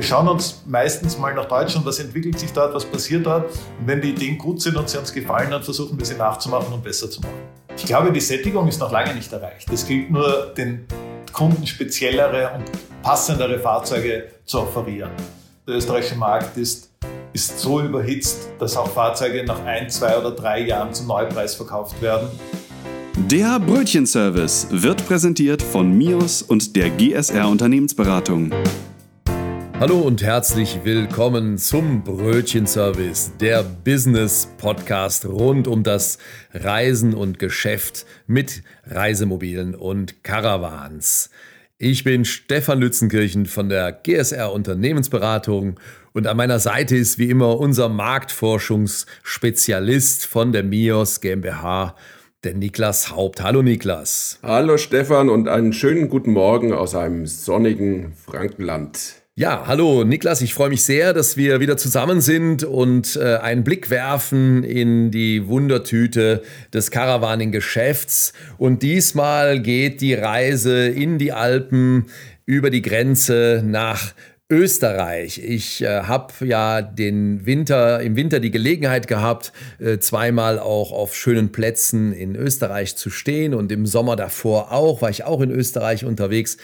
Wir schauen uns meistens mal nach Deutschland, was entwickelt sich dort, was passiert dort. Und wenn die Ideen gut sind und sie uns gefallen, dann versuchen wir sie nachzumachen und besser zu machen. Ich glaube, die Sättigung ist noch lange nicht erreicht. Es gilt nur, den Kunden speziellere und passendere Fahrzeuge zu offerieren. Der österreichische Markt ist, ist so überhitzt, dass auch Fahrzeuge nach ein, zwei oder drei Jahren zum Neupreis verkauft werden. Der Brötchenservice wird präsentiert von MIOS und der GSR Unternehmensberatung. Hallo und herzlich willkommen zum Brötchenservice, der Business Podcast rund um das Reisen und Geschäft mit Reisemobilen und Caravans. Ich bin Stefan Lützenkirchen von der GSR Unternehmensberatung und an meiner Seite ist wie immer unser Marktforschungsspezialist von der MIOS GmbH, der Niklas Haupt. Hallo Niklas. Hallo Stefan und einen schönen guten Morgen aus einem sonnigen Frankenland. Ja, hallo Niklas, ich freue mich sehr, dass wir wieder zusammen sind und äh, einen Blick werfen in die Wundertüte des Caravaning-Geschäfts. Und diesmal geht die Reise in die Alpen über die Grenze nach Österreich. Ich äh, habe ja den Winter im Winter die Gelegenheit gehabt, äh, zweimal auch auf schönen Plätzen in Österreich zu stehen und im Sommer davor auch war ich auch in Österreich unterwegs.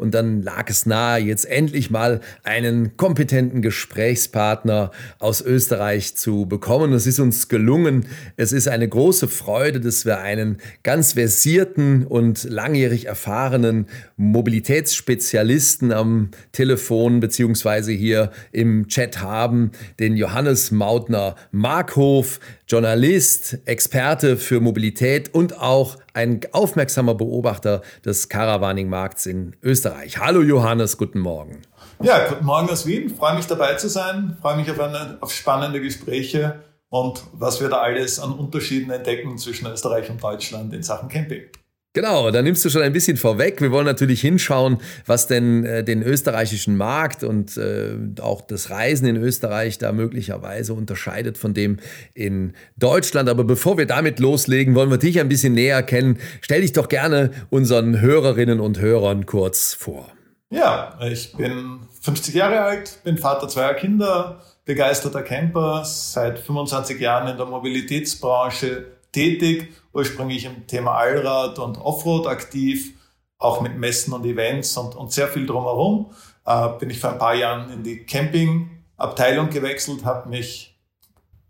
Und dann lag es nahe, jetzt endlich mal einen kompetenten Gesprächspartner aus Österreich zu bekommen. Es ist uns gelungen. Es ist eine große Freude, dass wir einen ganz versierten und langjährig erfahrenen Mobilitätsspezialisten am Telefon beziehungsweise hier im Chat haben, den Johannes Mautner Markhof, Journalist, Experte für Mobilität und auch ein aufmerksamer Beobachter des Caravaning-Markts in Österreich. Hallo Johannes, guten Morgen. Ja, guten Morgen aus Wien. Freue mich dabei zu sein. Freue mich auf, eine, auf spannende Gespräche und was wir da alles an Unterschieden entdecken zwischen Österreich und Deutschland in Sachen Camping. Genau, da nimmst du schon ein bisschen vorweg. Wir wollen natürlich hinschauen, was denn äh, den österreichischen Markt und äh, auch das Reisen in Österreich da möglicherweise unterscheidet von dem in Deutschland. Aber bevor wir damit loslegen, wollen wir dich ein bisschen näher kennen. Stell dich doch gerne unseren Hörerinnen und Hörern kurz vor. Ja, ich bin 50 Jahre alt, bin Vater zweier Kinder, begeisterter Camper, seit 25 Jahren in der Mobilitätsbranche tätig, ursprünglich im Thema Allrad und Offroad aktiv, auch mit Messen und Events und, und sehr viel drumherum. Äh, bin ich vor ein paar Jahren in die Campingabteilung gewechselt, habe mich,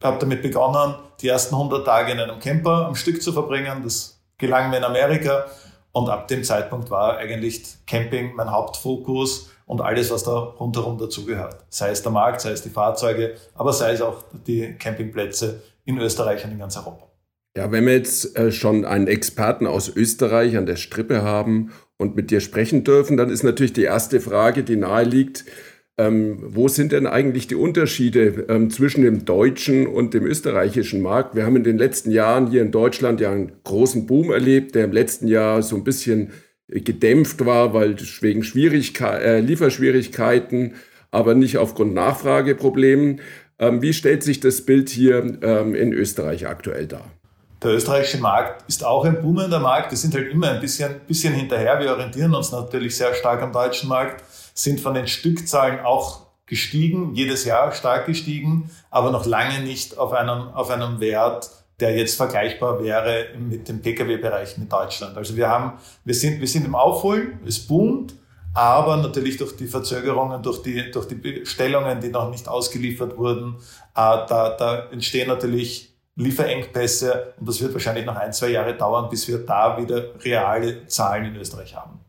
habe damit begonnen, die ersten 100 Tage in einem Camper am Stück zu verbringen. Das gelang mir in Amerika und ab dem Zeitpunkt war eigentlich Camping mein Hauptfokus und alles, was da rundherum dazugehört. Sei es der Markt, sei es die Fahrzeuge, aber sei es auch die Campingplätze in Österreich und in ganz Europa. Ja, wenn wir jetzt äh, schon einen Experten aus Österreich an der Strippe haben und mit dir sprechen dürfen, dann ist natürlich die erste Frage, die nahe liegt, ähm, wo sind denn eigentlich die Unterschiede ähm, zwischen dem deutschen und dem österreichischen Markt? Wir haben in den letzten Jahren hier in Deutschland ja einen großen Boom erlebt, der im letzten Jahr so ein bisschen äh, gedämpft war, weil wegen Schwierigkeit, äh, Lieferschwierigkeiten, aber nicht aufgrund Nachfrageproblemen. Ähm, wie stellt sich das Bild hier ähm, in Österreich aktuell dar? Der österreichische Markt ist auch ein boomender Markt. Wir sind halt immer ein bisschen, bisschen hinterher. Wir orientieren uns natürlich sehr stark am deutschen Markt, sind von den Stückzahlen auch gestiegen, jedes Jahr stark gestiegen, aber noch lange nicht auf einem, auf einem Wert, der jetzt vergleichbar wäre mit dem Pkw-Bereich mit Deutschland. Also wir haben, wir sind, wir sind im Aufholen, es boomt, aber natürlich durch die Verzögerungen, durch die, durch die Bestellungen, die noch nicht ausgeliefert wurden, äh, da, da entstehen natürlich Lieferengpässe und das wird wahrscheinlich noch ein, zwei Jahre dauern, bis wir da wieder reale Zahlen in Österreich haben.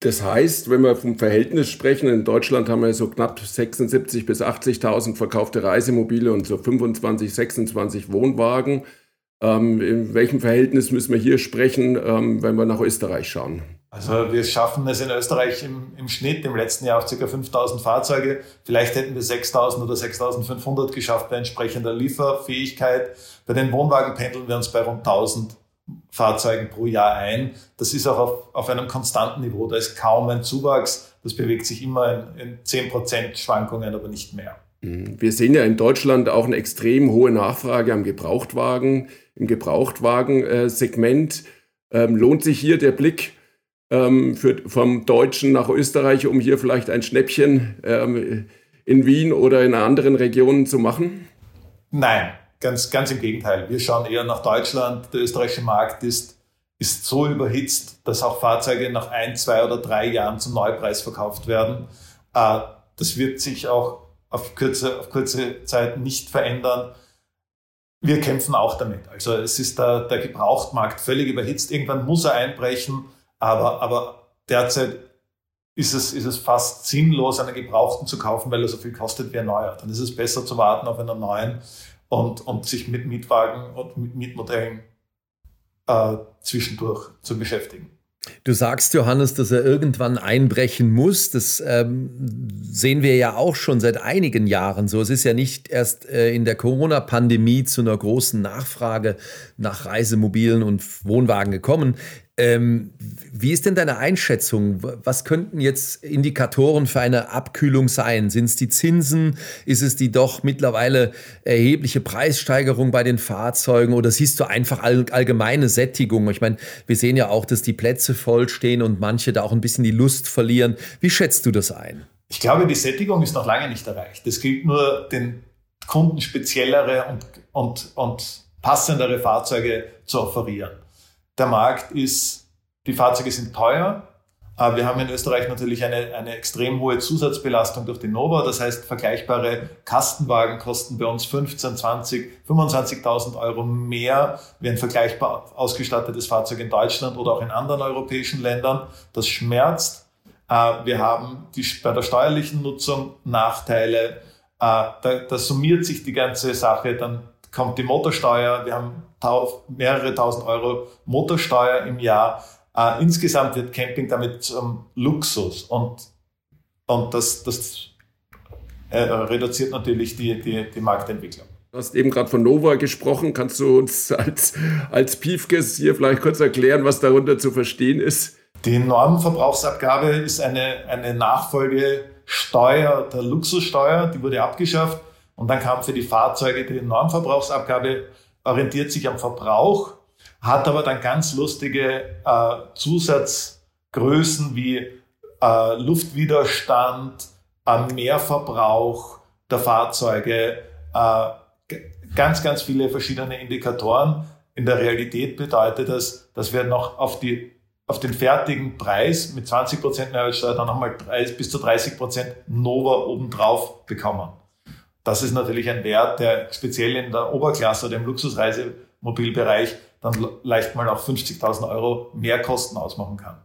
Das heißt, wenn wir vom Verhältnis sprechen, in Deutschland haben wir so knapp 76.000 bis 80.000 verkaufte Reisemobile und so 25, 26 Wohnwagen. Ähm, in welchem Verhältnis müssen wir hier sprechen, ähm, wenn wir nach Österreich schauen? Also wir schaffen es in Österreich im, im Schnitt im letzten Jahr auf ca. 5000 Fahrzeuge. Vielleicht hätten wir 6000 oder 6500 geschafft bei entsprechender Lieferfähigkeit. Bei den Wohnwagen pendeln wir uns bei rund 1000 Fahrzeugen pro Jahr ein. Das ist auch auf, auf einem konstanten Niveau. Da ist kaum ein Zuwachs. Das bewegt sich immer in, in 10% Schwankungen, aber nicht mehr. Mhm. Wir sehen ja in Deutschland auch eine extrem hohe Nachfrage am Gebrauchtwagen, im Gebrauchtwagensegment. Ähm, lohnt sich hier der Blick ähm, für, vom Deutschen nach Österreich, um hier vielleicht ein Schnäppchen ähm, in Wien oder in anderen Regionen zu machen? Nein, ganz, ganz im Gegenteil. Wir schauen eher nach Deutschland. Der österreichische Markt ist, ist so überhitzt, dass auch Fahrzeuge nach ein, zwei oder drei Jahren zum Neupreis verkauft werden. Äh, das wird sich auch auf kurze, auf kurze Zeit nicht verändern. Wir kämpfen auch damit. Also es ist der, der Gebrauchtmarkt völlig überhitzt. Irgendwann muss er einbrechen, aber, aber derzeit ist es, ist es fast sinnlos, einen Gebrauchten zu kaufen, weil er so viel kostet wie ein neuer. Dann ist es besser zu warten auf einen neuen und, und sich mit Mietwagen und mit Mietmodellen äh, zwischendurch zu beschäftigen. Du sagst, Johannes, dass er irgendwann einbrechen muss. Das ähm, sehen wir ja auch schon seit einigen Jahren so. Es ist ja nicht erst äh, in der Corona-Pandemie zu einer großen Nachfrage nach Reisemobilen und Wohnwagen gekommen. Ähm, wie ist denn deine Einschätzung? Was könnten jetzt Indikatoren für eine Abkühlung sein? Sind es die Zinsen? Ist es die doch mittlerweile erhebliche Preissteigerung bei den Fahrzeugen? Oder siehst du einfach all, allgemeine Sättigung? Ich meine, wir sehen ja auch, dass die Plätze voll stehen und manche da auch ein bisschen die Lust verlieren. Wie schätzt du das ein? Ich glaube, die Sättigung ist noch lange nicht erreicht. Es gilt nur, den Kunden speziellere und, und, und passendere Fahrzeuge zu offerieren. Der Markt ist, die Fahrzeuge sind teuer. Wir haben in Österreich natürlich eine, eine extrem hohe Zusatzbelastung durch die Nova. Das heißt, vergleichbare Kastenwagen kosten bei uns 15, 20, 25.000 Euro mehr wie ein vergleichbar ausgestattetes Fahrzeug in Deutschland oder auch in anderen europäischen Ländern. Das schmerzt. Äh, wir haben die, bei der steuerlichen Nutzung Nachteile. Äh, da, da summiert sich die ganze Sache. Dann kommt die Motorsteuer. Wir haben mehrere tausend Euro Motorsteuer im Jahr. Äh, insgesamt wird Camping damit zum Luxus und, und das, das äh, reduziert natürlich die, die, die Marktentwicklung. Du hast eben gerade von Nova gesprochen. Kannst du uns als, als Piefkes hier vielleicht kurz erklären, was darunter zu verstehen ist? Die Normenverbrauchsabgabe ist eine, eine Nachfolgesteuer der Luxussteuer, die wurde abgeschafft. Und dann kam für die Fahrzeuge die Normverbrauchsabgabe orientiert sich am Verbrauch, hat aber dann ganz lustige äh, Zusatzgrößen wie äh, Luftwiderstand, äh, Mehrverbrauch der Fahrzeuge, äh, ganz, ganz viele verschiedene Indikatoren. In der Realität bedeutet das, dass wir noch auf die auf den fertigen Preis mit 20% Mehrwertsteuer dann nochmal bis zu 30% Nova obendrauf bekommen. Das ist natürlich ein Wert, der speziell in der Oberklasse oder im Luxusreisemobilbereich dann leicht mal auch 50.000 Euro mehr Kosten ausmachen kann.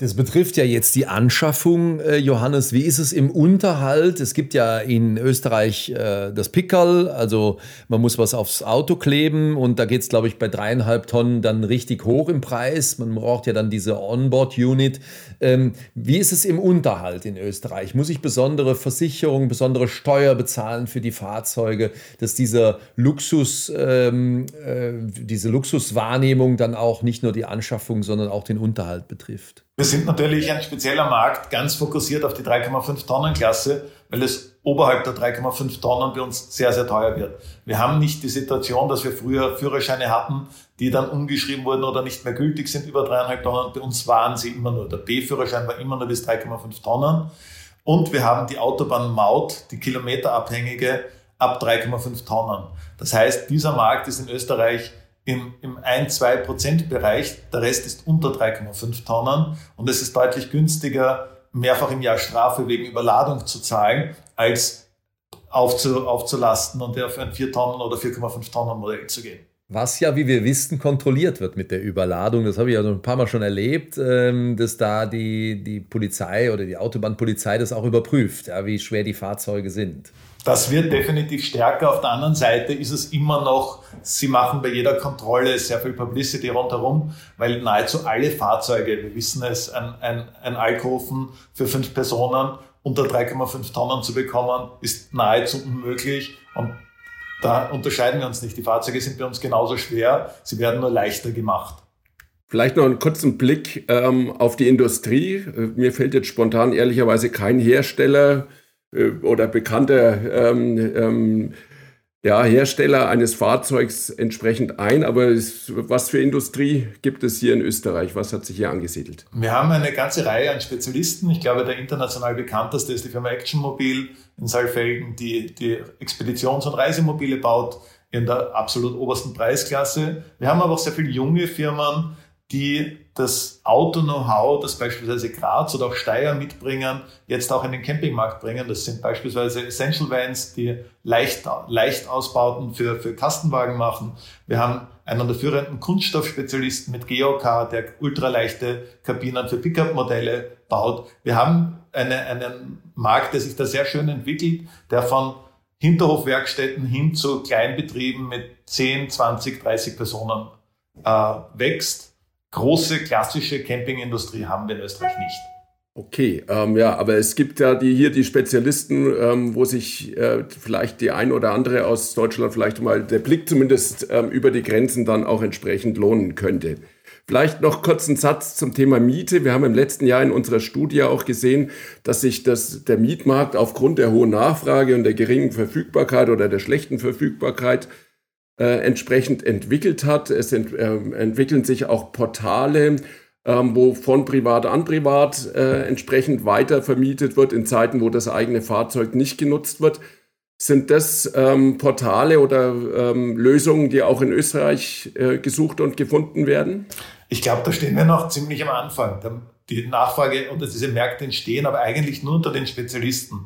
Das betrifft ja jetzt die Anschaffung, äh, Johannes. Wie ist es im Unterhalt? Es gibt ja in Österreich äh, das Pickerl, also man muss was aufs Auto kleben und da geht es, glaube ich, bei dreieinhalb Tonnen dann richtig hoch im Preis. Man braucht ja dann diese Onboard-Unit. Ähm, wie ist es im Unterhalt in Österreich? Muss ich besondere Versicherungen, besondere Steuer bezahlen für die Fahrzeuge, dass dieser Luxus, ähm, äh, diese Luxuswahrnehmung dann auch nicht nur die Anschaffung, sondern auch den Unterhalt betrifft? Wir sind natürlich ein spezieller Markt, ganz fokussiert auf die 3,5 Tonnen Klasse, weil es oberhalb der 3,5 Tonnen bei uns sehr, sehr teuer wird. Wir haben nicht die Situation, dass wir früher Führerscheine hatten, die dann umgeschrieben wurden oder nicht mehr gültig sind über 3,5 Tonnen. Bei uns waren sie immer nur, der B-Führerschein war immer nur bis 3,5 Tonnen. Und wir haben die Autobahnmaut, die kilometerabhängige, ab 3,5 Tonnen. Das heißt, dieser Markt ist in Österreich im, im 1-2%-Bereich. Der Rest ist unter 3,5 Tonnen. Und es ist deutlich günstiger, mehrfach im Jahr Strafe wegen Überladung zu zahlen, als aufzu, aufzulasten und auf ein 4 Tonnen oder 4,5 Tonnen Modell zu gehen. Was ja, wie wir wissen, kontrolliert wird mit der Überladung. Das habe ich ja ein paar Mal schon erlebt, ähm, dass da die, die Polizei oder die Autobahnpolizei das auch überprüft, wie schwer die Fahrzeuge sind. Das wird definitiv stärker. Auf der anderen Seite ist es immer noch, sie machen bei jeder Kontrolle sehr viel Publicity rundherum, weil nahezu alle Fahrzeuge, wir wissen es, ein, ein, ein Alkoven für fünf Personen unter 3,5 Tonnen zu bekommen, ist nahezu unmöglich. Und da unterscheiden wir uns nicht. Die Fahrzeuge sind bei uns genauso schwer, sie werden nur leichter gemacht. Vielleicht noch einen kurzen Blick ähm, auf die Industrie. Mir fällt jetzt spontan ehrlicherweise kein Hersteller äh, oder bekannter ähm, ähm, ja, Hersteller eines Fahrzeugs entsprechend ein. Aber was für Industrie gibt es hier in Österreich? Was hat sich hier angesiedelt? Wir haben eine ganze Reihe an Spezialisten. Ich glaube, der international bekannteste ist die Firma Action Mobil in Saalfelden, die die Expeditions- und Reisemobile baut in der absolut obersten Preisklasse. Wir haben aber auch sehr viele junge Firmen, die das Auto-Know-how, das beispielsweise Graz oder auch Steyr mitbringen, jetzt auch in den Campingmarkt bringen. Das sind beispielsweise Essential Vans, die leicht, leicht Ausbauten für, für Kastenwagen machen. Wir haben einen der führenden Kunststoffspezialisten mit Geocar, der ultraleichte Kabinen für Pickup-Modelle baut. Wir haben eine, einen Markt, der sich da sehr schön entwickelt, der von Hinterhofwerkstätten hin zu Kleinbetrieben mit 10, 20, 30 Personen äh, wächst große klassische Campingindustrie haben wir in Österreich nicht. Okay, ähm, ja, aber es gibt ja die, hier die Spezialisten, ähm, wo sich äh, vielleicht die ein oder andere aus Deutschland vielleicht mal der Blick zumindest ähm, über die Grenzen dann auch entsprechend lohnen könnte. Vielleicht noch kurz einen Satz zum Thema Miete. Wir haben im letzten Jahr in unserer Studie auch gesehen, dass sich das, der Mietmarkt aufgrund der hohen Nachfrage und der geringen Verfügbarkeit oder der schlechten Verfügbarkeit äh, entsprechend entwickelt hat. Es ent, äh, entwickeln sich auch Portale, ähm, wo von privat an privat äh, entsprechend weiter vermietet wird in Zeiten, wo das eigene Fahrzeug nicht genutzt wird. Sind das ähm, Portale oder ähm, Lösungen, die auch in Österreich äh, gesucht und gefunden werden? Ich glaube, da stehen wir noch ziemlich am Anfang. Die Nachfrage und diese Märkte entstehen aber eigentlich nur unter den Spezialisten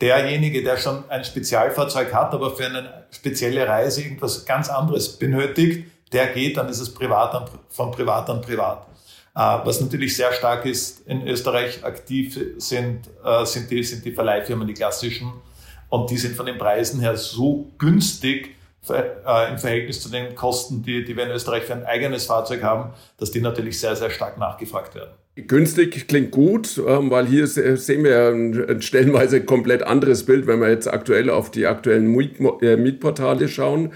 derjenige, der schon ein Spezialfahrzeug hat, aber für eine spezielle Reise irgendwas ganz anderes benötigt, der geht, dann ist es privat an, von privat an privat. Äh, was natürlich sehr stark ist, in Österreich aktiv sind, äh, sind, die, sind die Verleihfirmen, die klassischen. Und die sind von den Preisen her so günstig äh, im Verhältnis zu den Kosten, die, die wir in Österreich für ein eigenes Fahrzeug haben, dass die natürlich sehr, sehr stark nachgefragt werden. Günstig klingt gut, ähm, weil hier sehen wir ein stellenweise komplett anderes Bild, wenn wir jetzt aktuell auf die aktuellen äh, Mietportale schauen.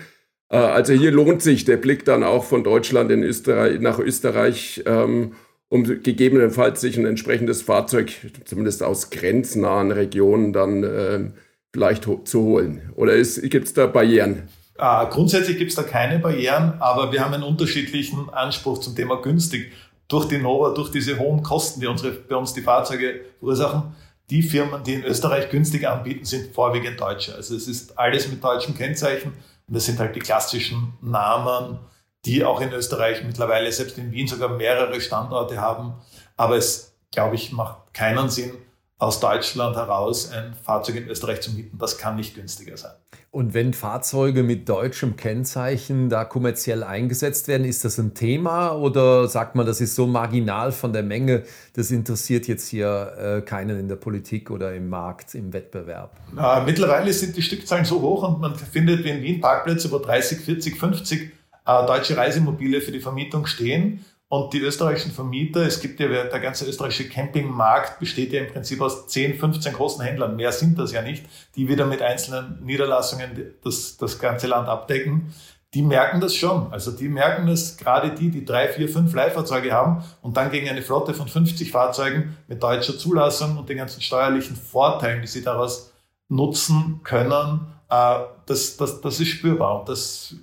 Äh, also hier lohnt sich der Blick dann auch von Deutschland in Österreich, nach Österreich, ähm, um gegebenenfalls sich ein entsprechendes Fahrzeug, zumindest aus grenznahen Regionen, dann ähm, vielleicht zu holen. Oder gibt es da Barrieren? Äh, grundsätzlich gibt es da keine Barrieren, aber wir haben einen unterschiedlichen Anspruch zum Thema günstig durch die Nova, durch diese hohen Kosten, die unsere, bei uns die Fahrzeuge verursachen, die Firmen, die in Österreich günstig anbieten, sind vorwiegend Deutsche. Also es ist alles mit deutschem Kennzeichen und das sind halt die klassischen Namen, die auch in Österreich mittlerweile, selbst in Wien sogar mehrere Standorte haben. Aber es, glaube ich, macht keinen Sinn, aus Deutschland heraus ein Fahrzeug in Österreich zu mieten. Das kann nicht günstiger sein. Und wenn Fahrzeuge mit deutschem Kennzeichen da kommerziell eingesetzt werden, ist das ein Thema oder sagt man, das ist so marginal von der Menge, das interessiert jetzt hier äh, keinen in der Politik oder im Markt, im Wettbewerb? Äh, mittlerweile sind die Stückzahlen so hoch und man findet wie in Wien Parkplätze, wo 30, 40, 50 äh, deutsche Reisemobile für die Vermietung stehen. Und die österreichischen Vermieter, es gibt ja, der ganze österreichische Campingmarkt besteht ja im Prinzip aus 10, 15 großen Händlern. Mehr sind das ja nicht, die wieder mit einzelnen Niederlassungen das, das ganze Land abdecken. Die merken das schon. Also die merken das gerade die, die drei, vier, fünf Leihfahrzeuge haben und dann gegen eine Flotte von 50 Fahrzeugen mit deutscher Zulassung und den ganzen steuerlichen Vorteilen, die sie daraus nutzen können, äh, das, das, das ist spürbar. Und das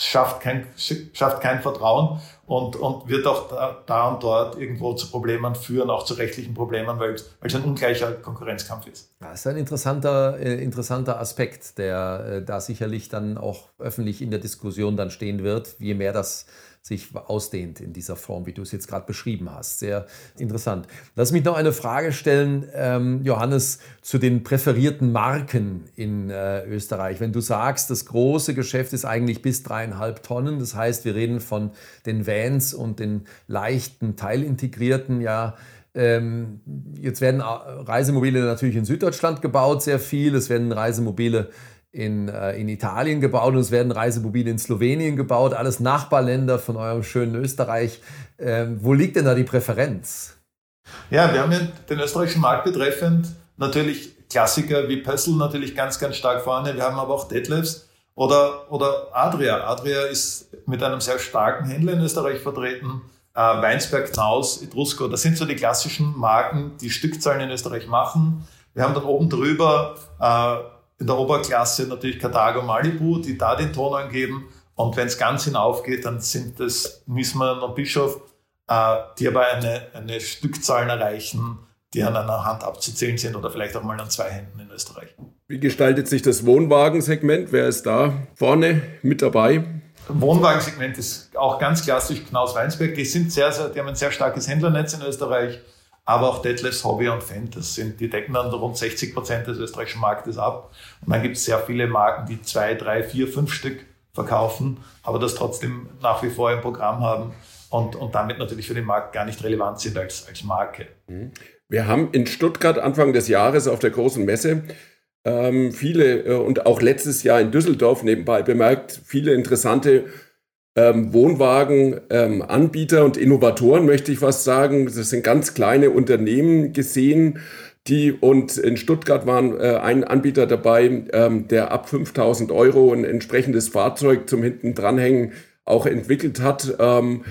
schafft kein, schafft kein Vertrauen und, und wird auch da, da, und dort irgendwo zu Problemen führen, auch zu rechtlichen Problemen, weil, es ein ungleicher Konkurrenzkampf ist. Das ist ein interessanter, äh, interessanter Aspekt, der äh, da sicherlich dann auch öffentlich in der Diskussion dann stehen wird, je mehr das sich ausdehnt in dieser Form, wie du es jetzt gerade beschrieben hast. Sehr interessant. Lass mich noch eine Frage stellen, ähm, Johannes, zu den präferierten Marken in äh, Österreich. Wenn du sagst, das große Geschäft ist eigentlich bis dreieinhalb Tonnen, das heißt, wir reden von den Vans und den leichten, teilintegrierten, ja, ähm, jetzt werden Reisemobile natürlich in Süddeutschland gebaut, sehr viel. Es werden Reisemobile in, äh, in Italien gebaut und es werden Reisemobile in Slowenien gebaut, alles Nachbarländer von eurem schönen Österreich. Ähm, wo liegt denn da die Präferenz? Ja, wir haben den österreichischen Markt betreffend natürlich Klassiker wie Pössl natürlich ganz, ganz stark vorne. Wir haben aber auch Detlefs oder, oder Adria. Adria ist mit einem sehr starken Händler in Österreich vertreten. Äh, Weinsberg, Knaus, Etrusco, das sind so die klassischen Marken, die Stückzahlen in Österreich machen. Wir haben dann oben drüber äh, in der Oberklasse natürlich Carthago Malibu, die da den Ton angeben. Und wenn es ganz hinaufgeht, dann sind es Nisman und Bischof, äh, die aber eine, eine Stückzahl erreichen, die an einer Hand abzuzählen sind oder vielleicht auch mal an zwei Händen in Österreich. Wie gestaltet sich das Wohnwagensegment? Wer ist da vorne mit dabei? Wohnwagensegment ist auch ganz klassisch Knaus Weinsberg. Die sind sehr, sehr, die haben ein sehr starkes Händlernetz in Österreich, aber auch Detlefs Hobby und Fendt. Das sind, die decken dann rund 60 Prozent des österreichischen Marktes ab. Und dann gibt es sehr viele Marken, die zwei, drei, vier, fünf Stück verkaufen, aber das trotzdem nach wie vor im Programm haben und, und damit natürlich für den Markt gar nicht relevant sind als, als Marke. Mhm. Wir haben in Stuttgart Anfang des Jahres auf der großen Messe ähm, viele äh, und auch letztes Jahr in Düsseldorf nebenbei bemerkt, viele interessante ähm, Wohnwagenanbieter ähm, und Innovatoren, möchte ich fast sagen. Das sind ganz kleine Unternehmen gesehen, die und in Stuttgart waren äh, ein Anbieter dabei, ähm, der ab 5000 Euro ein entsprechendes Fahrzeug zum hinten dranhängen auch entwickelt hat. Ähm,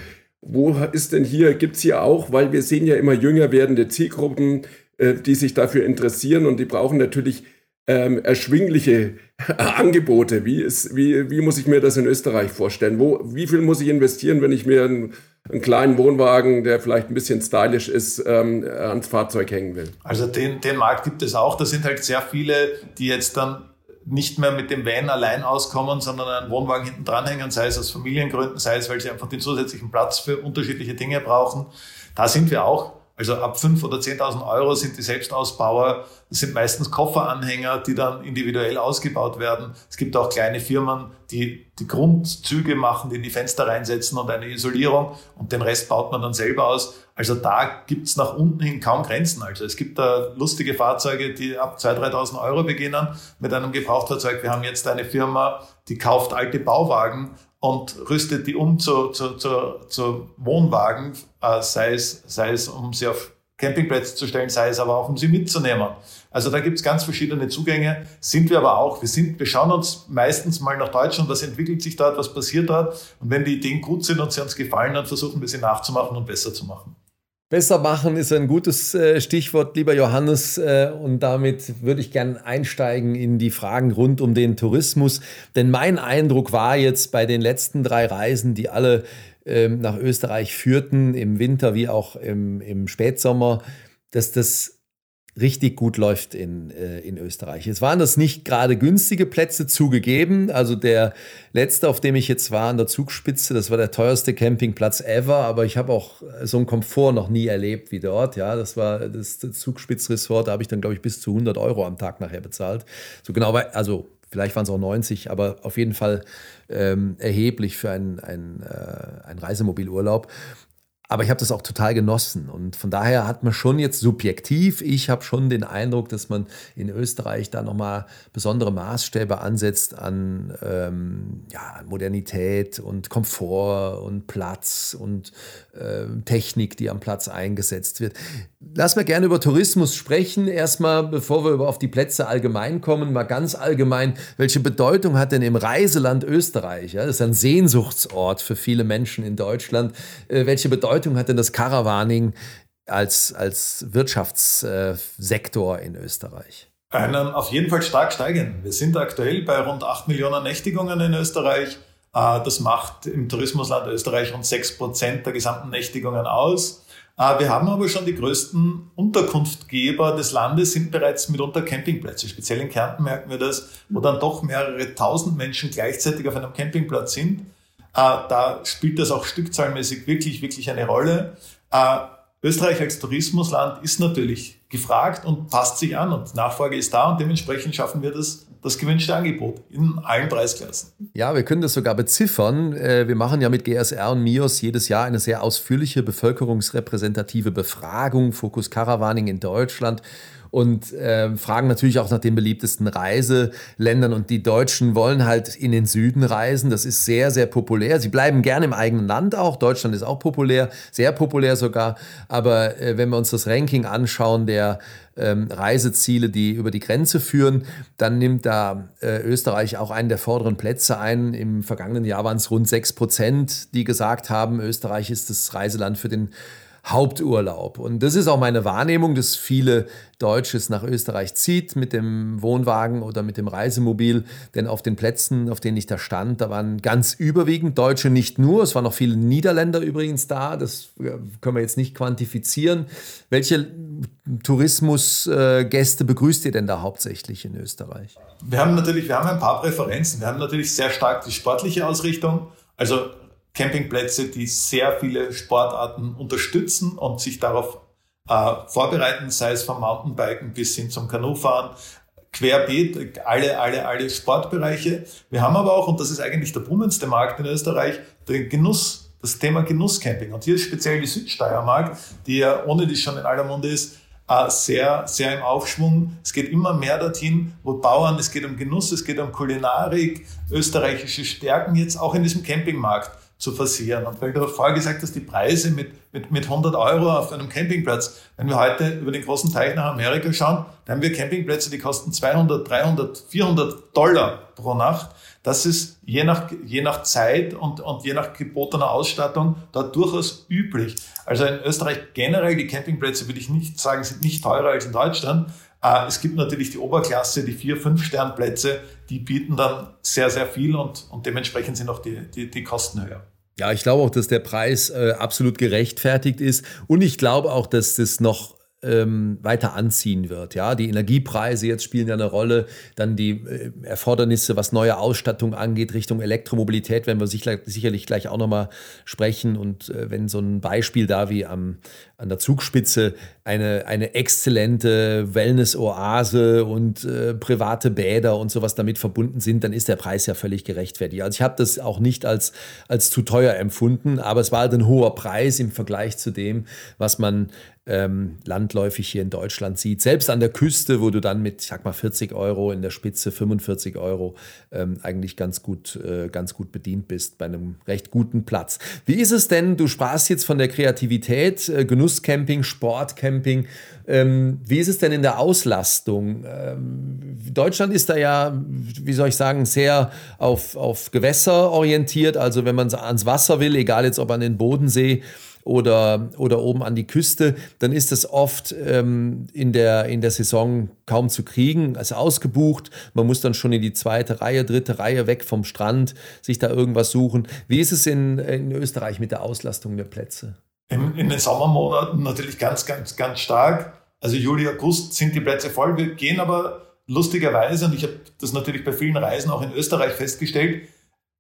wo ist denn hier, gibt es hier auch, weil wir sehen ja immer jünger werdende Zielgruppen, äh, die sich dafür interessieren und die brauchen natürlich ähm, erschwingliche Angebote. Wie, ist, wie, wie muss ich mir das in Österreich vorstellen? Wo, wie viel muss ich investieren, wenn ich mir einen, einen kleinen Wohnwagen, der vielleicht ein bisschen stylisch ist, ähm, ans Fahrzeug hängen will? Also den, den Markt gibt es auch. Da sind halt sehr viele, die jetzt dann nicht mehr mit dem Van allein auskommen, sondern einen Wohnwagen hinten dranhängen, sei es aus Familiengründen, sei es, weil sie einfach den zusätzlichen Platz für unterschiedliche Dinge brauchen. Da sind wir auch. Also ab 5.000 oder 10.000 Euro sind die Selbstausbauer. Das sind meistens Kofferanhänger, die dann individuell ausgebaut werden. Es gibt auch kleine Firmen, die die Grundzüge machen, die in die Fenster reinsetzen und eine Isolierung und den Rest baut man dann selber aus. Also da gibt's nach unten hin kaum Grenzen. Also es gibt da lustige Fahrzeuge, die ab 2.000, 3.000 Euro beginnen mit einem Gebrauchtfahrzeug. Wir haben jetzt eine Firma, die kauft alte Bauwagen und rüstet die um zu, zu, zu, zu Wohnwagen, äh, sei, es, sei es um sie auf Campingplätze zu stellen, sei es aber auch um sie mitzunehmen. Also da gibt's ganz verschiedene Zugänge, sind wir aber auch. Wir, sind, wir schauen uns meistens mal nach Deutschland, was entwickelt sich dort, was passiert dort. Und wenn die Ideen gut sind und sie uns gefallen, dann versuchen wir sie nachzumachen und besser zu machen. Besser machen ist ein gutes äh, Stichwort, lieber Johannes. Äh, und damit würde ich gerne einsteigen in die Fragen rund um den Tourismus. Denn mein Eindruck war jetzt bei den letzten drei Reisen, die alle ähm, nach Österreich führten, im Winter wie auch im, im Spätsommer, dass das richtig gut läuft in, äh, in Österreich. Es waren das nicht gerade günstige Plätze zugegeben. Also der letzte, auf dem ich jetzt war, an der Zugspitze, das war der teuerste Campingplatz ever, aber ich habe auch so einen Komfort noch nie erlebt wie dort. Ja, das war das, Zugspitzresort, da habe ich dann, glaube ich, bis zu 100 Euro am Tag nachher bezahlt. So genau, also vielleicht waren es auch 90, aber auf jeden Fall ähm, erheblich für einen, äh, einen Reisemobilurlaub. Aber ich habe das auch total genossen. Und von daher hat man schon jetzt subjektiv, ich habe schon den Eindruck, dass man in Österreich da nochmal besondere Maßstäbe ansetzt an ähm, ja, Modernität und Komfort und Platz und äh, Technik, die am Platz eingesetzt wird. Lass mal gerne über Tourismus sprechen. Erstmal, bevor wir auf die Plätze allgemein kommen, mal ganz allgemein. Welche Bedeutung hat denn im Reiseland Österreich? Ja, das ist ein Sehnsuchtsort für viele Menschen in Deutschland. Äh, welche Bedeutung hat denn das Caravaning als, als Wirtschaftssektor in Österreich? Einen auf jeden Fall stark steigen. Wir sind aktuell bei rund 8 Millionen Nächtigungen in Österreich. Äh, das macht im Tourismusland Österreich rund 6 Prozent der gesamten Nächtigungen aus. Äh, wir haben aber schon die größten Unterkunftgeber des Landes, sind bereits mitunter Campingplätze. Speziell in Kärnten merken wir das, wo dann doch mehrere tausend Menschen gleichzeitig auf einem Campingplatz sind. Äh, da spielt das auch stückzahlmäßig wirklich, wirklich eine Rolle. Äh, Österreich als Tourismusland ist natürlich gefragt und passt sich an und Nachfrage ist da und dementsprechend schaffen wir das das gewünschte Angebot in allen Preisklassen. Ja, wir können das sogar beziffern. Äh, wir machen ja mit GSR und MIOS jedes Jahr eine sehr ausführliche bevölkerungsrepräsentative Befragung, Fokus Caravaning in Deutschland und äh, fragen natürlich auch nach den beliebtesten Reiseländern. Und die Deutschen wollen halt in den Süden reisen. Das ist sehr, sehr populär. Sie bleiben gerne im eigenen Land auch. Deutschland ist auch populär, sehr populär sogar. Aber äh, wenn wir uns das Ranking anschauen der ähm, Reiseziele, die über die Grenze führen, dann nimmt da äh, Österreich auch einen der vorderen Plätze ein. Im vergangenen Jahr waren es rund sechs Prozent, die gesagt haben, Österreich ist das Reiseland für den Haupturlaub. Und das ist auch meine Wahrnehmung, dass viele Deutsches nach Österreich zieht mit dem Wohnwagen oder mit dem Reisemobil. Denn auf den Plätzen, auf denen ich da stand, da waren ganz überwiegend Deutsche, nicht nur, es waren noch viele Niederländer übrigens da, das äh, können wir jetzt nicht quantifizieren. Welche Tourismusgäste begrüßt ihr denn da hauptsächlich in Österreich? Wir haben natürlich, wir haben ein paar Präferenzen. Wir haben natürlich sehr stark die sportliche Ausrichtung, also Campingplätze, die sehr viele Sportarten unterstützen und sich darauf äh, vorbereiten, sei es vom Mountainbiken bis hin zum Kanufahren, querbeet, alle, alle, alle Sportbereiche. Wir haben aber auch, und das ist eigentlich der boomendste Markt in Österreich, den Genuss, das Thema Genusscamping. Und hier ist speziell die Südsteiermark, die ja ohne die schon in aller Munde ist, äh, sehr, sehr im Aufschwung. Es geht immer mehr dorthin, wo Bauern, es geht um Genuss, es geht um Kulinarik, österreichische Stärken jetzt auch in diesem Campingmarkt zu forcieren. Und weil du vorher gesagt hast, die Preise mit, mit, mit 100 Euro auf einem Campingplatz, wenn wir heute über den großen Teich nach Amerika schauen, dann haben wir Campingplätze, die kosten 200, 300, 400 Dollar pro Nacht. Das ist je nach, je nach Zeit und, und je nach gebotener Ausstattung da durchaus üblich. Also in Österreich generell, die Campingplätze würde ich nicht sagen, sind nicht teurer als in Deutschland. Äh, es gibt natürlich die Oberklasse, die vier, fünf Sternplätze, die bieten dann sehr, sehr viel und, und dementsprechend sind auch die, die, die Kosten höher. Ja, ich glaube auch, dass der Preis äh, absolut gerechtfertigt ist. Und ich glaube auch, dass das noch ähm, weiter anziehen wird. Ja, die Energiepreise jetzt spielen ja eine Rolle, dann die äh, Erfordernisse, was neue Ausstattung angeht, Richtung Elektromobilität, werden wir sicher, sicherlich gleich auch nochmal sprechen. Und äh, wenn so ein Beispiel da wie am, an der Zugspitze eine, eine exzellente Wellness-Oase und äh, private Bäder und sowas damit verbunden sind, dann ist der Preis ja völlig gerechtfertigt. Also ich habe das auch nicht als, als zu teuer empfunden, aber es war halt ein hoher Preis im Vergleich zu dem, was man ähm, landläufig hier in Deutschland sieht. Selbst an der Küste, wo du dann mit, ich sag mal, 40 Euro in der Spitze, 45 Euro ähm, eigentlich ganz gut, äh, ganz gut bedient bist bei einem recht guten Platz. Wie ist es denn? Du sprachst jetzt von der Kreativität, äh, Genusscamping, Sportcamping. Ähm, wie ist es denn in der Auslastung? Ähm, Deutschland ist da ja, wie soll ich sagen, sehr auf, auf Gewässer orientiert. Also wenn man ans Wasser will, egal jetzt ob an den Bodensee, oder, oder oben an die Küste, dann ist das oft ähm, in, der, in der Saison kaum zu kriegen, also ausgebucht. Man muss dann schon in die zweite Reihe, dritte Reihe weg vom Strand sich da irgendwas suchen. Wie ist es in, in Österreich mit der Auslastung der Plätze? In, in den Sommermonaten natürlich ganz, ganz, ganz stark. Also Juli, August sind die Plätze voll. Wir gehen aber lustigerweise, und ich habe das natürlich bei vielen Reisen auch in Österreich festgestellt,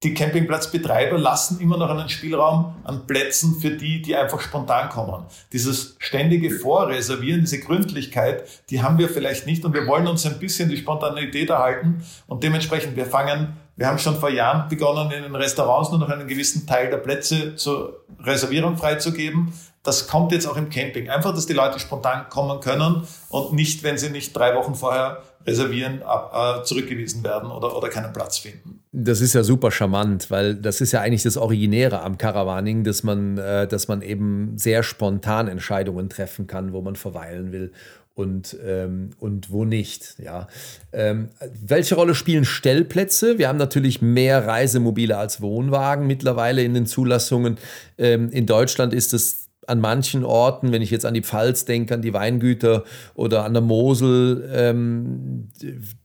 die Campingplatzbetreiber lassen immer noch einen Spielraum an Plätzen für die, die einfach spontan kommen. Dieses ständige Vorreservieren, diese Gründlichkeit, die haben wir vielleicht nicht und wir wollen uns ein bisschen die Spontanität erhalten und dementsprechend, wir fangen, wir haben schon vor Jahren begonnen, in den Restaurants nur noch einen gewissen Teil der Plätze zur Reservierung freizugeben. Das kommt jetzt auch im Camping. Einfach, dass die Leute spontan kommen können und nicht, wenn sie nicht drei Wochen vorher reservieren, ab, äh, zurückgewiesen werden oder, oder keinen Platz finden. Das ist ja super charmant, weil das ist ja eigentlich das Originäre am Caravaning, dass man, äh, dass man eben sehr spontan Entscheidungen treffen kann, wo man verweilen will und, ähm, und wo nicht. Ja. Ähm, welche Rolle spielen Stellplätze? Wir haben natürlich mehr Reisemobile als Wohnwagen mittlerweile in den Zulassungen. Ähm, in Deutschland ist es an manchen Orten, wenn ich jetzt an die Pfalz denke, an die Weingüter oder an der Mosel, ähm,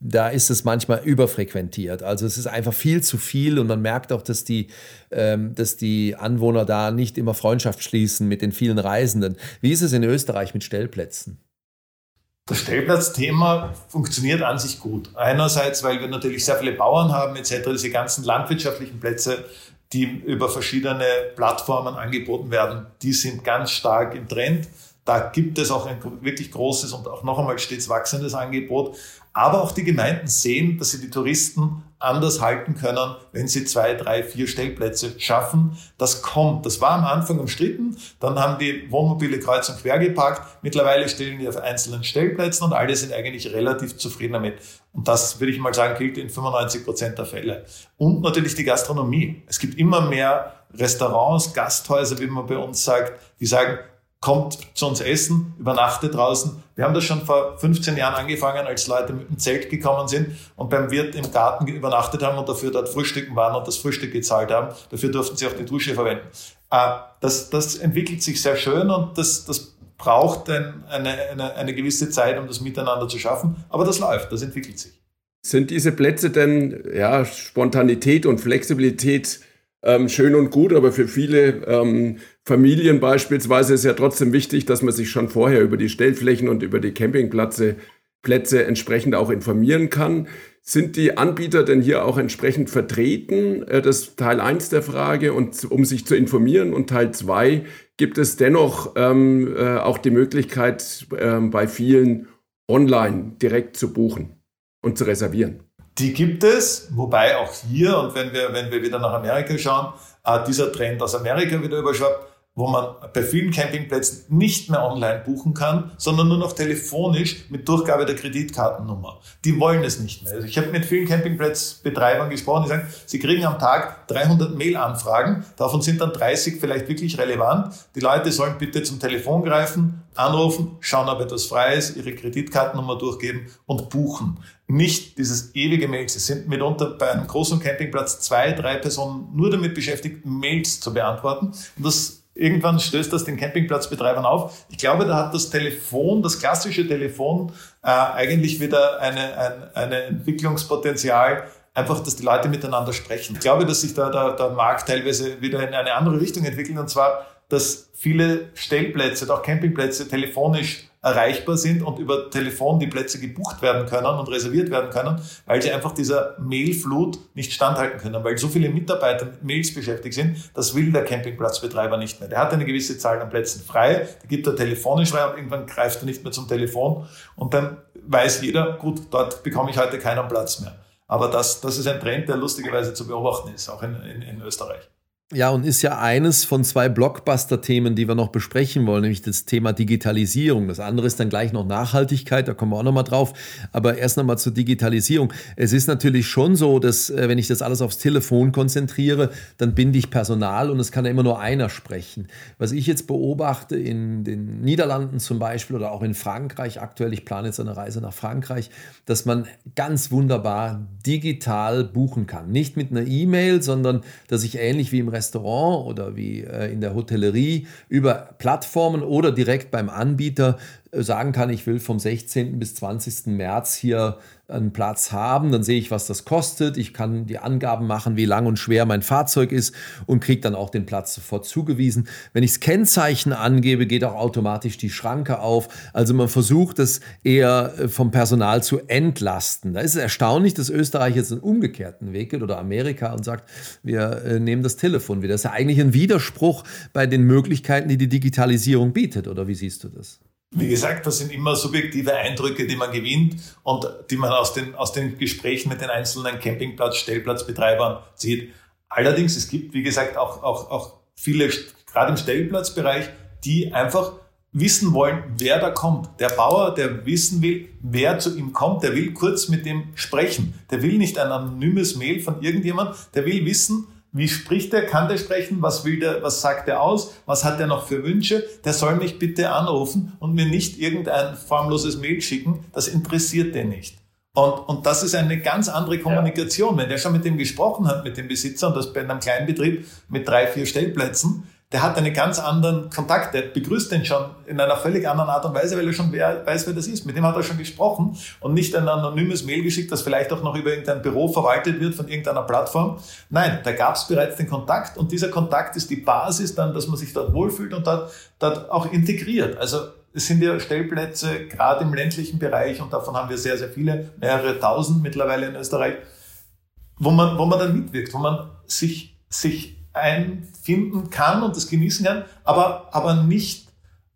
da ist es manchmal überfrequentiert. Also es ist einfach viel zu viel und man merkt auch, dass die, ähm, dass die Anwohner da nicht immer Freundschaft schließen mit den vielen Reisenden. Wie ist es in Österreich mit Stellplätzen? Das Stellplatzthema funktioniert an sich gut. Einerseits, weil wir natürlich sehr viele Bauern haben etc., diese ganzen landwirtschaftlichen Plätze die über verschiedene Plattformen angeboten werden, die sind ganz stark im Trend. Da gibt es auch ein wirklich großes und auch noch einmal stets wachsendes Angebot. Aber auch die Gemeinden sehen, dass sie die Touristen anders halten können, wenn sie zwei, drei, vier Stellplätze schaffen. Das kommt. Das war am Anfang umstritten. Dann haben die Wohnmobile kreuz und quer geparkt. Mittlerweile stellen die auf einzelnen Stellplätzen und alle sind eigentlich relativ zufrieden damit. Und das würde ich mal sagen, gilt in 95 Prozent der Fälle. Und natürlich die Gastronomie. Es gibt immer mehr Restaurants, Gasthäuser, wie man bei uns sagt, die sagen, kommt zu uns essen, übernachtet draußen. Wir haben das schon vor 15 Jahren angefangen, als Leute mit dem Zelt gekommen sind und beim Wirt im Garten übernachtet haben und dafür dort frühstücken waren und das Frühstück gezahlt haben. Dafür durften sie auch die Dusche verwenden. Äh, das, das entwickelt sich sehr schön und das, das braucht ein, eine, eine, eine gewisse Zeit, um das miteinander zu schaffen. Aber das läuft, das entwickelt sich. Sind diese Plätze denn, ja, Spontanität und Flexibilität ähm, schön und gut, aber für viele ähm, Familien beispielsweise ist ja trotzdem wichtig, dass man sich schon vorher über die Stellflächen und über die Campingplätze Plätze entsprechend auch informieren kann. Sind die Anbieter denn hier auch entsprechend vertreten? Äh, das ist Teil 1 der Frage. Und um sich zu informieren und Teil 2 gibt es dennoch ähm, äh, auch die Möglichkeit, äh, bei vielen online direkt zu buchen und zu reservieren. Die gibt es, wobei auch hier, und wenn wir, wenn wir wieder nach Amerika schauen, äh, dieser Trend aus Amerika wieder überschwappt, wo man bei vielen Campingplätzen nicht mehr online buchen kann, sondern nur noch telefonisch mit Durchgabe der Kreditkartennummer. Die wollen es nicht mehr. Also ich habe mit vielen Campingplatzbetreibern gesprochen, die sagen, sie kriegen am Tag 300 Mail-Anfragen, davon sind dann 30 vielleicht wirklich relevant. Die Leute sollen bitte zum Telefon greifen, anrufen, schauen, ob etwas frei ist, ihre Kreditkartennummer durchgeben und buchen. Nicht dieses ewige Mails. Es sind mitunter bei einem großen Campingplatz zwei, drei Personen nur damit beschäftigt, Mails zu beantworten. Und das Irgendwann stößt das den Campingplatzbetreibern auf. Ich glaube, da hat das Telefon, das klassische Telefon, äh, eigentlich wieder eine, ein, eine Entwicklungspotenzial, einfach, dass die Leute miteinander sprechen. Ich glaube, dass sich da der, der Markt teilweise wieder in eine andere Richtung entwickelt, und zwar, dass viele Stellplätze, auch Campingplätze telefonisch erreichbar sind und über Telefon die Plätze gebucht werden können und reserviert werden können, weil sie einfach dieser Mailflut nicht standhalten können, weil so viele Mitarbeiter mit Mails beschäftigt sind, das will der Campingplatzbetreiber nicht mehr. Der hat eine gewisse Zahl an Plätzen frei, die gibt er telefonisch frei und irgendwann greift er nicht mehr zum Telefon und dann weiß jeder, gut, dort bekomme ich heute keinen Platz mehr. Aber das, das ist ein Trend, der lustigerweise zu beobachten ist, auch in, in, in Österreich. Ja, und ist ja eines von zwei Blockbuster-Themen, die wir noch besprechen wollen, nämlich das Thema Digitalisierung. Das andere ist dann gleich noch Nachhaltigkeit, da kommen wir auch nochmal drauf. Aber erst nochmal zur Digitalisierung. Es ist natürlich schon so, dass äh, wenn ich das alles aufs Telefon konzentriere, dann binde ich Personal und es kann ja immer nur einer sprechen. Was ich jetzt beobachte in den Niederlanden zum Beispiel oder auch in Frankreich aktuell, ich plane jetzt eine Reise nach Frankreich, dass man ganz wunderbar digital buchen kann. Nicht mit einer E-Mail, sondern dass ich ähnlich wie im Restaurant oder wie äh, in der Hotellerie über Plattformen oder direkt beim Anbieter äh, sagen kann, ich will vom 16. bis 20. März hier einen Platz haben, dann sehe ich, was das kostet. Ich kann die Angaben machen, wie lang und schwer mein Fahrzeug ist und kriege dann auch den Platz sofort zugewiesen. Wenn ich das Kennzeichen angebe, geht auch automatisch die Schranke auf. Also man versucht es eher äh, vom Personal zu entlasten. Da ist es erstaunlich, dass Österreich jetzt einen umgekehrten Weg geht oder Amerika und sagt, wir äh, nehmen das Telefon wieder. Das ist ja eigentlich ein Widerspruch bei den Möglichkeiten, die die Digitalisierung bietet. Oder wie siehst du das? Wie gesagt, das sind immer subjektive Eindrücke, die man gewinnt und die man aus den, aus den Gesprächen mit den einzelnen Campingplatz-, Stellplatzbetreibern zieht. Allerdings, es gibt, wie gesagt, auch, auch, auch viele, gerade im Stellplatzbereich, die einfach wissen wollen, wer da kommt. Der Bauer, der wissen will, wer zu ihm kommt, der will kurz mit dem sprechen. Der will nicht ein anonymes Mail von irgendjemand, der will wissen, wie spricht er? Kann der sprechen? Was will der? Was sagt er aus? Was hat er noch für Wünsche? Der soll mich bitte anrufen und mir nicht irgendein formloses Mail schicken. Das interessiert den nicht. Und, und das ist eine ganz andere Kommunikation. Wenn der schon mit dem gesprochen hat, mit dem Besitzer, und das bei einem kleinen Betrieb mit drei, vier Stellplätzen, der hat einen ganz anderen Kontakt, der begrüßt den schon in einer völlig anderen Art und Weise, weil er schon weiß, wer das ist. Mit dem hat er schon gesprochen und nicht ein anonymes Mail geschickt, das vielleicht auch noch über irgendein Büro verwaltet wird von irgendeiner Plattform. Nein, da gab es bereits den Kontakt und dieser Kontakt ist die Basis dann, dass man sich dort wohlfühlt und dort, dort auch integriert. Also es sind ja Stellplätze, gerade im ländlichen Bereich, und davon haben wir sehr, sehr viele, mehrere tausend mittlerweile in Österreich, wo man, wo man dann mitwirkt, wo man sich, sich einfinden kann und das genießen kann, aber, aber nicht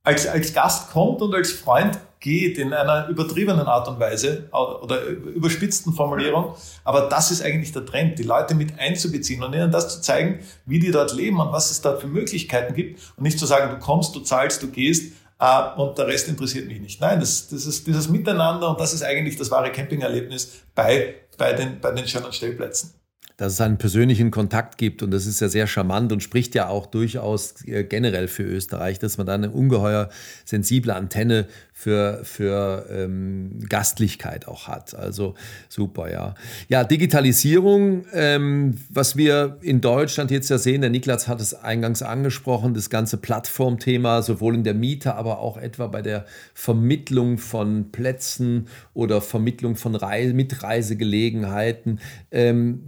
als, als Gast kommt und als Freund geht in einer übertriebenen Art und Weise oder überspitzten Formulierung. Aber das ist eigentlich der Trend, die Leute mit einzubeziehen und ihnen das zu zeigen, wie die dort leben und was es dort für Möglichkeiten gibt und nicht zu sagen, du kommst, du zahlst, du gehst äh, und der Rest interessiert mich nicht. Nein, das, das ist dieses Miteinander und das ist eigentlich das wahre Campingerlebnis bei, bei, den, bei den schönen Stellplätzen. Dass es einen persönlichen Kontakt gibt und das ist ja sehr charmant und spricht ja auch durchaus äh, generell für Österreich, dass man da eine ungeheuer sensible Antenne für, für ähm, Gastlichkeit auch hat. Also super, ja. Ja, Digitalisierung, ähm, was wir in Deutschland jetzt ja sehen, der Niklas hat es eingangs angesprochen, das ganze Plattformthema, sowohl in der Miete, aber auch etwa bei der Vermittlung von Plätzen oder Vermittlung von Reise, Mitreisegelegenheiten. Ähm,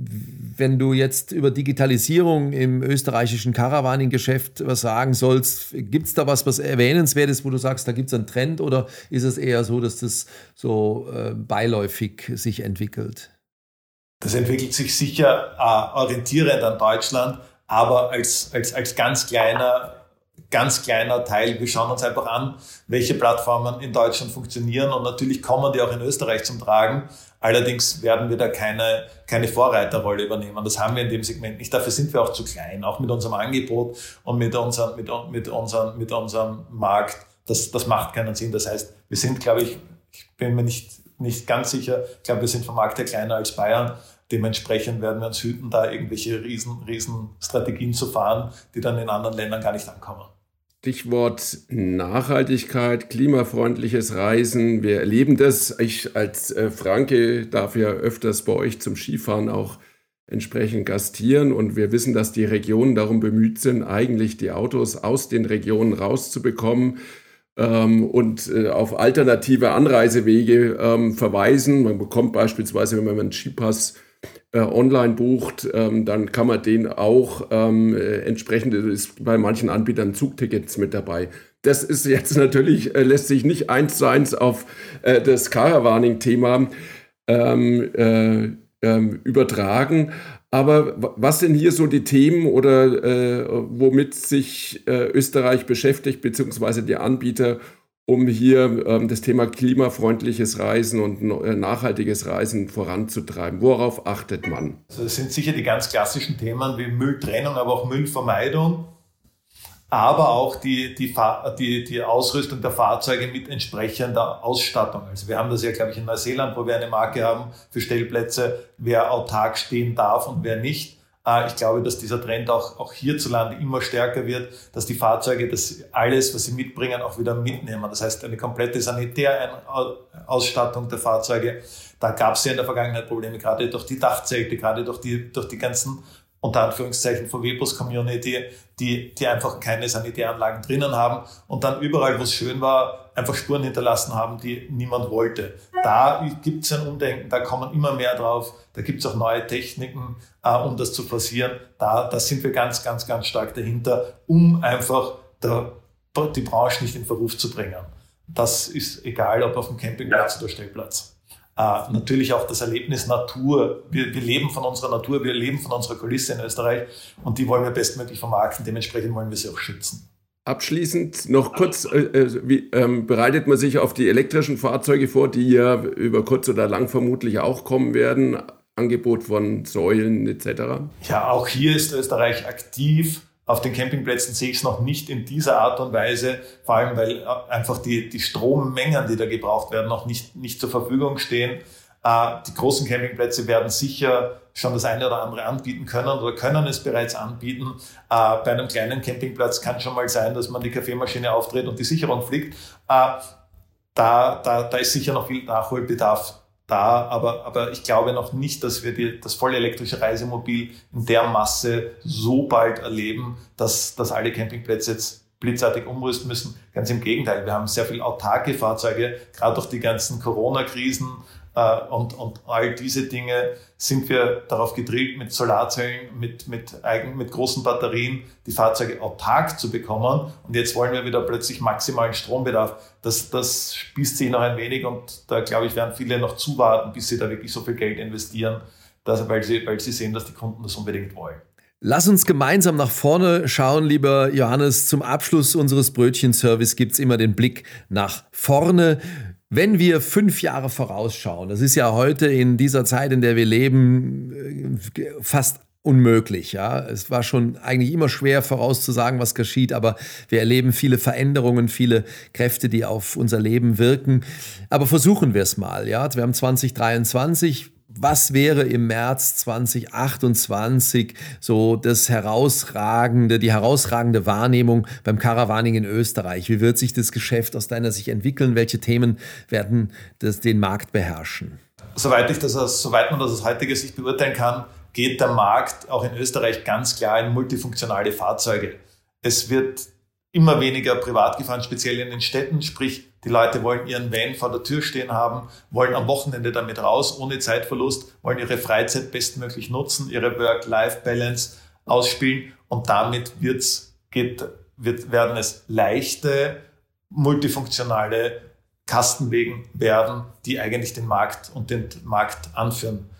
wenn du jetzt über Digitalisierung im österreichischen Caravaning-Geschäft was sagen sollst, gibt es da was, was erwähnenswert wo du sagst, da gibt es einen Trend oder ist es eher so, dass das so äh, beiläufig sich entwickelt? Das entwickelt sich sicher äh, orientierend an Deutschland, aber als, als, als ganz kleiner ganz kleiner Teil. Wir schauen uns einfach an, welche Plattformen in Deutschland funktionieren und natürlich kommen die auch in Österreich zum Tragen. Allerdings werden wir da keine, keine Vorreiterrolle übernehmen. Das haben wir in dem Segment nicht. Dafür sind wir auch zu klein, auch mit unserem Angebot und mit unserem, mit, mit unserem, mit unserem Markt das, das macht keinen Sinn. Das heißt, wir sind, glaube ich, ich bin mir nicht, nicht ganz sicher, ich glaube, wir sind vom Markt her kleiner als Bayern. Dementsprechend werden wir uns hüten, da irgendwelche riesen, riesen Strategien zu fahren, die dann in anderen Ländern gar nicht ankommen. Stichwort Nachhaltigkeit, klimafreundliches Reisen. Wir erleben das. Ich als äh, Franke darf ja öfters bei euch zum Skifahren auch entsprechend gastieren. Und wir wissen, dass die Regionen darum bemüht sind, eigentlich die Autos aus den Regionen rauszubekommen und äh, auf alternative Anreisewege ähm, verweisen. Man bekommt beispielsweise, wenn man einen Skipass äh, online bucht, ähm, dann kann man den auch ähm, äh, entsprechend, ist bei manchen Anbietern Zugtickets mit dabei. Das ist jetzt natürlich, lässt sich nicht eins zu eins auf das Caravaning-Thema ähm, ähm, übertragen. Aber was sind hier so die Themen oder äh, womit sich äh, Österreich beschäftigt, beziehungsweise die Anbieter, um hier ähm, das Thema klimafreundliches Reisen und äh, nachhaltiges Reisen voranzutreiben? Worauf achtet man? Also das sind sicher die ganz klassischen Themen wie Mülltrennung, aber auch Müllvermeidung aber auch die, die, die, die Ausrüstung der Fahrzeuge mit entsprechender Ausstattung. Also wir haben das ja, glaube ich, in Neuseeland, wo wir eine Marke haben für Stellplätze, wer autark stehen darf und wer nicht. Äh, ich glaube, dass dieser Trend auch, auch hierzulande immer stärker wird, dass die Fahrzeuge das alles, was sie mitbringen, auch wieder mitnehmen. Das heißt, eine komplette Sanitärausstattung der Fahrzeuge. Da gab es ja in der Vergangenheit Probleme, gerade durch die Dachzelte, gerade durch die, durch die ganzen unter Anführungszeichen VW-Bus-Community, die, die einfach keine Sanitäranlagen drinnen haben und dann überall, wo es schön war, einfach Spuren hinterlassen haben, die niemand wollte. Da gibt es ein Umdenken, da kommen immer mehr drauf, da gibt es auch neue Techniken, äh, um das zu forcieren. Da, da sind wir ganz, ganz, ganz stark dahinter, um einfach der, die Branche nicht in Verruf zu bringen. Das ist egal, ob auf dem Campingplatz oder Stellplatz. Äh, natürlich auch das Erlebnis Natur. Wir, wir leben von unserer Natur, wir leben von unserer Kulisse in Österreich und die wollen wir bestmöglich vermarkten. Dementsprechend wollen wir sie auch schützen. Abschließend noch kurz, äh, äh, wie ähm, bereitet man sich auf die elektrischen Fahrzeuge vor, die ja über kurz oder lang vermutlich auch kommen werden? Angebot von Säulen etc. Ja, auch hier ist Österreich aktiv. Auf den Campingplätzen sehe ich es noch nicht in dieser Art und Weise, vor allem weil äh, einfach die, die Strommengen, die da gebraucht werden, noch nicht, nicht zur Verfügung stehen. Äh, die großen Campingplätze werden sicher schon das eine oder andere anbieten können oder können es bereits anbieten. Äh, bei einem kleinen Campingplatz kann schon mal sein, dass man die Kaffeemaschine aufdreht und die Sicherung fliegt. Da, da, da ist sicher noch viel Nachholbedarf da, aber, aber ich glaube noch nicht, dass wir die, das voll elektrische Reisemobil in der Masse so bald erleben, dass, dass alle Campingplätze jetzt blitzartig umrüsten müssen. Ganz im Gegenteil, wir haben sehr viel autarke Fahrzeuge, gerade durch die ganzen Corona-Krisen und, und all diese Dinge sind wir darauf gedrillt, mit Solarzellen, mit, mit, eigen, mit großen Batterien die Fahrzeuge autark zu bekommen. Und jetzt wollen wir wieder plötzlich maximalen Strombedarf. Das, das spießt sich noch ein wenig und da glaube ich, werden viele noch zuwarten, bis sie da wirklich so viel Geld investieren, dass, weil, sie, weil sie sehen, dass die Kunden das unbedingt wollen. Lass uns gemeinsam nach vorne schauen, lieber Johannes. Zum Abschluss unseres Brötchenservice gibt es immer den Blick nach vorne. Wenn wir fünf Jahre vorausschauen, das ist ja heute in dieser Zeit, in der wir leben, äh, fast unmöglich. Ja, es war schon eigentlich immer schwer vorauszusagen, was geschieht, aber wir erleben viele Veränderungen, viele Kräfte, die auf unser Leben wirken. Aber versuchen wir es mal. Ja, wir haben 2023 was wäre im März 2028 so das herausragende, die herausragende Wahrnehmung beim Caravaning in Österreich? Wie wird sich das Geschäft aus deiner Sicht entwickeln? Welche Themen werden das, den Markt beherrschen? Soweit, ich das soweit man das aus heutiger Sicht beurteilen kann, geht der Markt auch in Österreich ganz klar in multifunktionale Fahrzeuge. Es wird immer weniger privat gefahren, speziell in den Städten. Sprich, die Leute wollen ihren Van vor der Tür stehen haben, wollen am Wochenende damit raus, ohne Zeitverlust, wollen ihre Freizeit bestmöglich nutzen, ihre Work-Life-Balance ausspielen und damit wird's, geht, wird, werden es leichte, multifunktionale Kastenwegen werden, die eigentlich den Markt und den Markt anführen.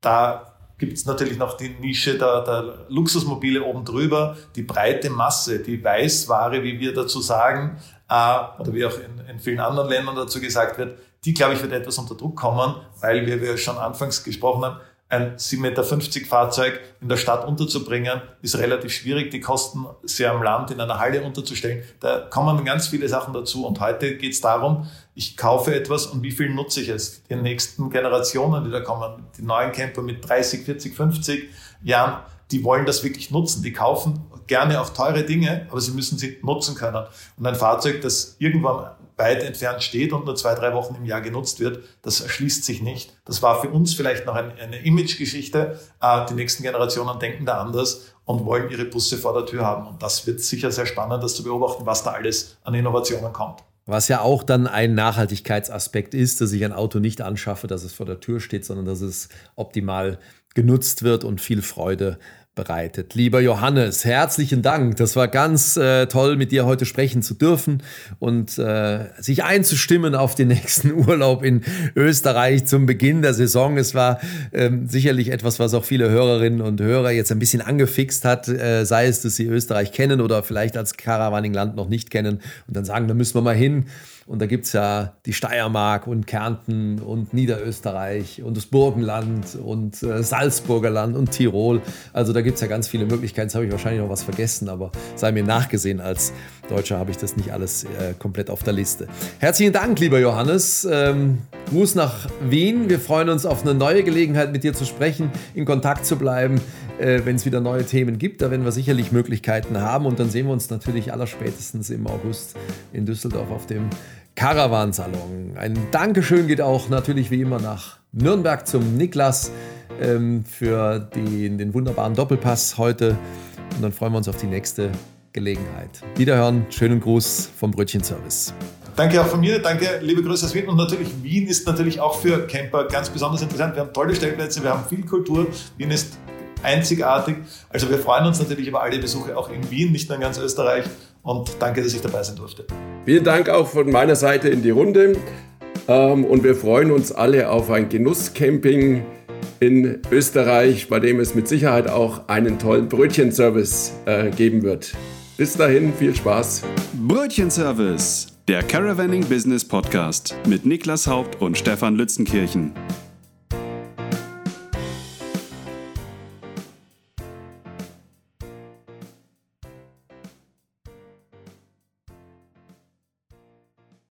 Da gibt es natürlich noch die Nische der, der Luxusmobile oben drüber, die breite Masse, die Weißware, wie wir dazu sagen, äh, oder wie auch in, in vielen anderen Ländern dazu gesagt wird, die, glaube ich, wird etwas unter Druck kommen, weil wir, wir schon anfangs gesprochen haben, ein 7,50 Meter Fahrzeug in der Stadt unterzubringen, ist relativ schwierig. Die Kosten sehr am Land in einer Halle unterzustellen. Da kommen ganz viele Sachen dazu. Und heute geht es darum, ich kaufe etwas und wie viel nutze ich es? Die nächsten Generationen, die da kommen, die neuen Camper mit 30, 40, 50 Jahren, die wollen das wirklich nutzen. Die kaufen gerne auch teure Dinge, aber sie müssen sie nutzen können. Und ein Fahrzeug, das irgendwann weit entfernt steht und nur zwei, drei Wochen im Jahr genutzt wird, das erschließt sich nicht. Das war für uns vielleicht noch eine, eine Imagegeschichte. Äh, die nächsten Generationen denken da anders und wollen ihre Busse vor der Tür haben. Und das wird sicher sehr spannend, das zu beobachten, was da alles an Innovationen kommt. Was ja auch dann ein Nachhaltigkeitsaspekt ist, dass ich ein Auto nicht anschaffe, dass es vor der Tür steht, sondern dass es optimal genutzt wird und viel Freude bereitet. Lieber Johannes, herzlichen Dank. Das war ganz äh, toll, mit dir heute sprechen zu dürfen und äh, sich einzustimmen auf den nächsten Urlaub in Österreich zum Beginn der Saison. Es war ähm, sicherlich etwas, was auch viele Hörerinnen und Hörer jetzt ein bisschen angefixt hat, äh, sei es, dass sie Österreich kennen oder vielleicht als Caravaning-Land noch nicht kennen und dann sagen, da müssen wir mal hin. Und da gibt es ja die Steiermark und Kärnten und Niederösterreich und das Burgenland und äh, Salzburger Land und Tirol. Also da gibt es ja ganz viele Möglichkeiten. Jetzt habe ich wahrscheinlich noch was vergessen, aber sei mir nachgesehen. Als Deutscher habe ich das nicht alles äh, komplett auf der Liste. Herzlichen Dank, lieber Johannes. Ähm, Gruß nach Wien. Wir freuen uns auf eine neue Gelegenheit, mit dir zu sprechen, in Kontakt zu bleiben, äh, wenn es wieder neue Themen gibt. Da werden wir sicherlich Möglichkeiten haben. Und dann sehen wir uns natürlich allerspätestens im August in Düsseldorf auf dem Caravansalon. Ein Dankeschön geht auch natürlich wie immer nach Nürnberg zum Niklas ähm, für die, den wunderbaren Doppelpass heute. Und dann freuen wir uns auf die nächste Gelegenheit. Wiederhören, schönen Gruß vom Brötchenservice. Danke auch von mir, danke, liebe Grüße aus Wien. Und natürlich, Wien ist natürlich auch für Camper ganz besonders interessant. Wir haben tolle Stellplätze, wir haben viel Kultur. Wien ist einzigartig. Also wir freuen uns natürlich über alle Besuche auch in Wien, nicht nur in ganz Österreich. Und danke, dass ich dabei sein durfte. Vielen Dank auch von meiner Seite in die Runde. Ähm, und wir freuen uns alle auf ein Genusscamping in Österreich, bei dem es mit Sicherheit auch einen tollen Brötchenservice äh, geben wird. Bis dahin, viel Spaß. Brötchenservice, der Caravaning Business Podcast mit Niklas Haupt und Stefan Lützenkirchen.